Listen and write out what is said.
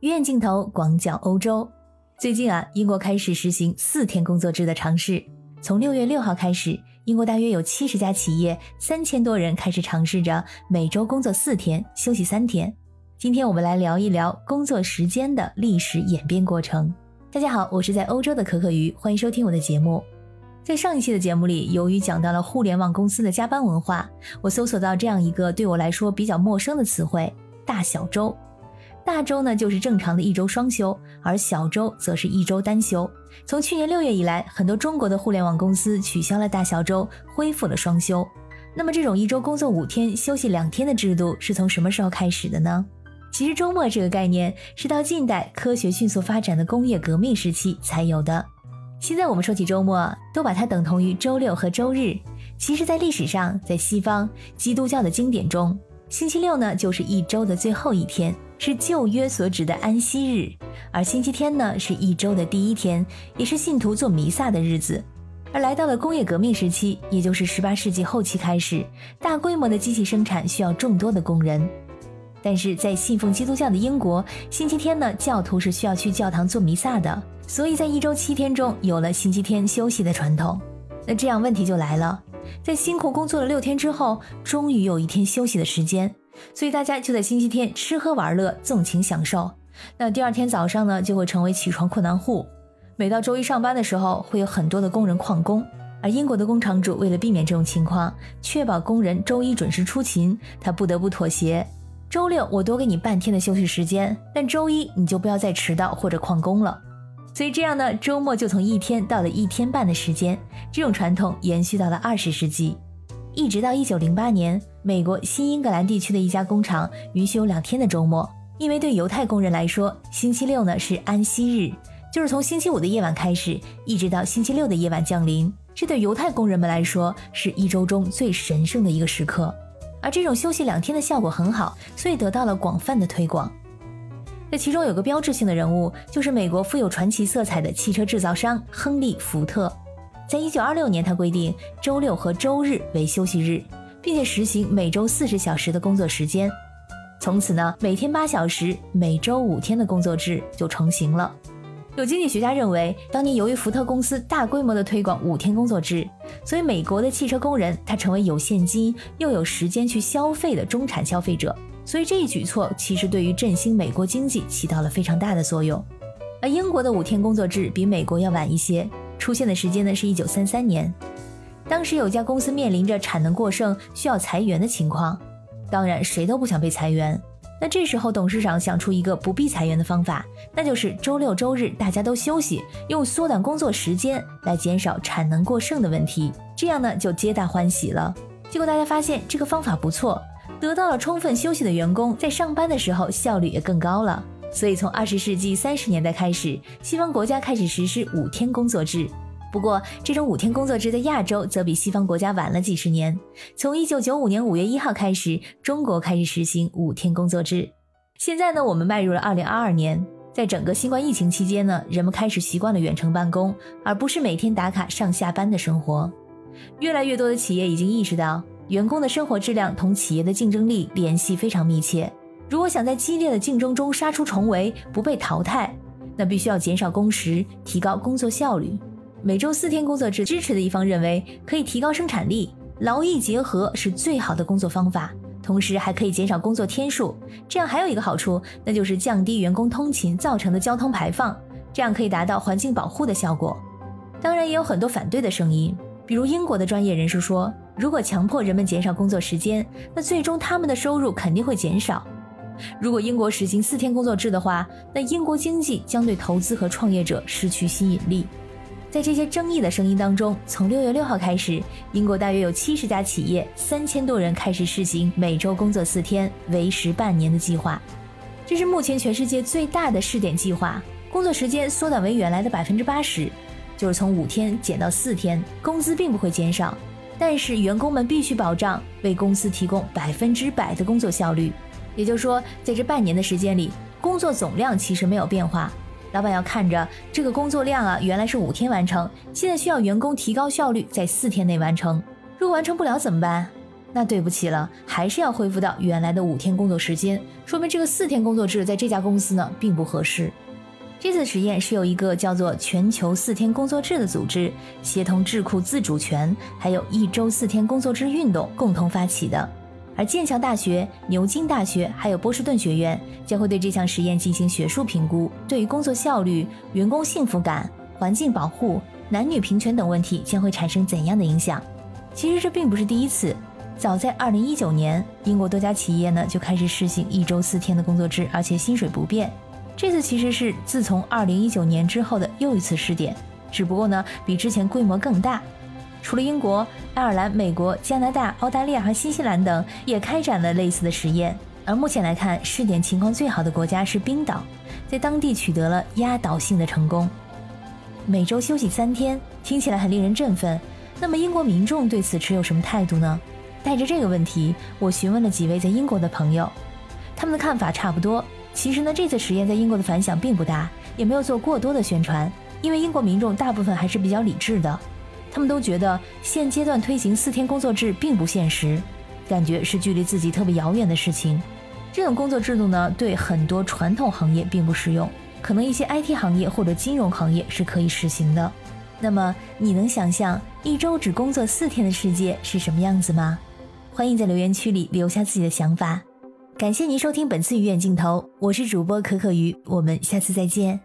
鱼眼镜头广角欧洲。最近啊，英国开始实行四天工作制的尝试。从六月六号开始，英国大约有七十家企业，三千多人开始尝试着每周工作四天，休息三天。今天我们来聊一聊工作时间的历史演变过程。大家好，我是在欧洲的可可鱼，欢迎收听我的节目。在上一期的节目里，由于讲到了互联网公司的加班文化，我搜索到这样一个对我来说比较陌生的词汇——大小周。大周呢就是正常的一周双休，而小周则是一周单休。从去年六月以来，很多中国的互联网公司取消了大小周，恢复了双休。那么这种一周工作五天、休息两天的制度是从什么时候开始的呢？其实周末这个概念是到近代科学迅速发展的工业革命时期才有的。现在我们说起周末，都把它等同于周六和周日。其实，在历史上，在西方基督教的经典中，星期六呢就是一周的最后一天。是旧约所指的安息日，而星期天呢是一周的第一天，也是信徒做弥撒的日子。而来到了工业革命时期，也就是十八世纪后期开始，大规模的机器生产需要众多的工人。但是在信奉基督教的英国，星期天呢教徒是需要去教堂做弥撒的，所以在一周七天中有了星期天休息的传统。那这样问题就来了，在辛苦工作了六天之后，终于有一天休息的时间。所以大家就在星期天吃喝玩乐，纵情享受。那第二天早上呢，就会成为起床困难户。每到周一上班的时候，会有很多的工人旷工。而英国的工厂主为了避免这种情况，确保工人周一准时出勤，他不得不妥协。周六我多给你半天的休息时间，但周一你就不要再迟到或者旷工了。所以这样呢，周末就从一天到了一天半的时间。这种传统延续到了二十世纪。一直到一九零八年，美国新英格兰地区的一家工厂允许有两天的周末，因为对犹太工人来说，星期六呢是安息日，就是从星期五的夜晚开始，一直到星期六的夜晚降临，这对犹太工人们来说是一周中最神圣的一个时刻。而这种休息两天的效果很好，所以得到了广泛的推广。这其中有个标志性的人物，就是美国富有传奇色彩的汽车制造商亨利·福特。在一九二六年，他规定周六和周日为休息日，并且实行每周四十小时的工作时间。从此呢，每天八小时，每周五天的工作制就成型了。有经济学家认为，当年由于福特公司大规模的推广五天工作制，所以美国的汽车工人他成为有现金又有时间去消费的中产消费者。所以这一举措其实对于振兴美国经济起到了非常大的作用。而英国的五天工作制比美国要晚一些。出现的时间呢是一九三三年，当时有家公司面临着产能过剩需要裁员的情况，当然谁都不想被裁员。那这时候董事长想出一个不必裁员的方法，那就是周六周日大家都休息，用缩短工作时间来减少产能过剩的问题，这样呢就皆大欢喜了。结果大家发现这个方法不错，得到了充分休息的员工在上班的时候效率也更高了。所以，从二十世纪三十年代开始，西方国家开始实施五天工作制。不过，这种五天工作制在亚洲则比西方国家晚了几十年。从一九九五年五月一号开始，中国开始实行五天工作制。现在呢，我们迈入了二零二二年，在整个新冠疫情期间呢，人们开始习惯了远程办公，而不是每天打卡上下班的生活。越来越多的企业已经意识到，员工的生活质量同企业的竞争力联系非常密切。如果想在激烈的竞争中杀出重围，不被淘汰，那必须要减少工时，提高工作效率。每周四天工作制支持的一方认为，可以提高生产力，劳逸结合是最好的工作方法，同时还可以减少工作天数。这样还有一个好处，那就是降低员工通勤造成的交通排放，这样可以达到环境保护的效果。当然，也有很多反对的声音，比如英国的专业人士说，如果强迫人们减少工作时间，那最终他们的收入肯定会减少。如果英国实行四天工作制的话，那英国经济将对投资和创业者失去吸引力。在这些争议的声音当中，从六月六号开始，英国大约有七十家企业，三千多人开始试行每周工作四天、为时半年的计划。这是目前全世界最大的试点计划，工作时间缩短为原来的百分之八十，就是从五天减到四天，工资并不会减少，但是员工们必须保障为公司提供百分之百的工作效率。也就是说，在这半年的时间里，工作总量其实没有变化。老板要看着这个工作量啊，原来是五天完成，现在需要员工提高效率，在四天内完成。如果完成不了怎么办？那对不起了，还是要恢复到原来的五天工作时间，说明这个四天工作制在这家公司呢并不合适。这次实验是由一个叫做全球四天工作制的组织，协同智库自主权，还有一周四天工作制运动共同发起的。而剑桥大学、牛津大学还有波士顿学院将会对这项实验进行学术评估，对于工作效率、员工幸福感、环境保护、男女平权等问题将会产生怎样的影响？其实这并不是第一次。早在二零一九年，英国多家企业呢就开始实行一周四天的工作制，而且薪水不变。这次其实是自从二零一九年之后的又一次试点，只不过呢比之前规模更大。除了英国、爱尔兰、美国、加拿大、澳大利亚和新西兰等也开展了类似的实验。而目前来看，试点情况最好的国家是冰岛，在当地取得了压倒性的成功。每周休息三天，听起来很令人振奋。那么英国民众对此持有什么态度呢？带着这个问题，我询问了几位在英国的朋友，他们的看法差不多。其实呢，这次实验在英国的反响并不大，也没有做过多的宣传，因为英国民众大部分还是比较理智的，他们都觉得现阶段推行四天工作制并不现实，感觉是距离自己特别遥远的事情。这种工作制度呢，对很多传统行业并不适用，可能一些 IT 行业或者金融行业是可以实行的。那么你能想象一周只工作四天的世界是什么样子吗？欢迎在留言区里留下自己的想法。感谢您收听本次鱼眼镜头，我是主播可可鱼，我们下次再见。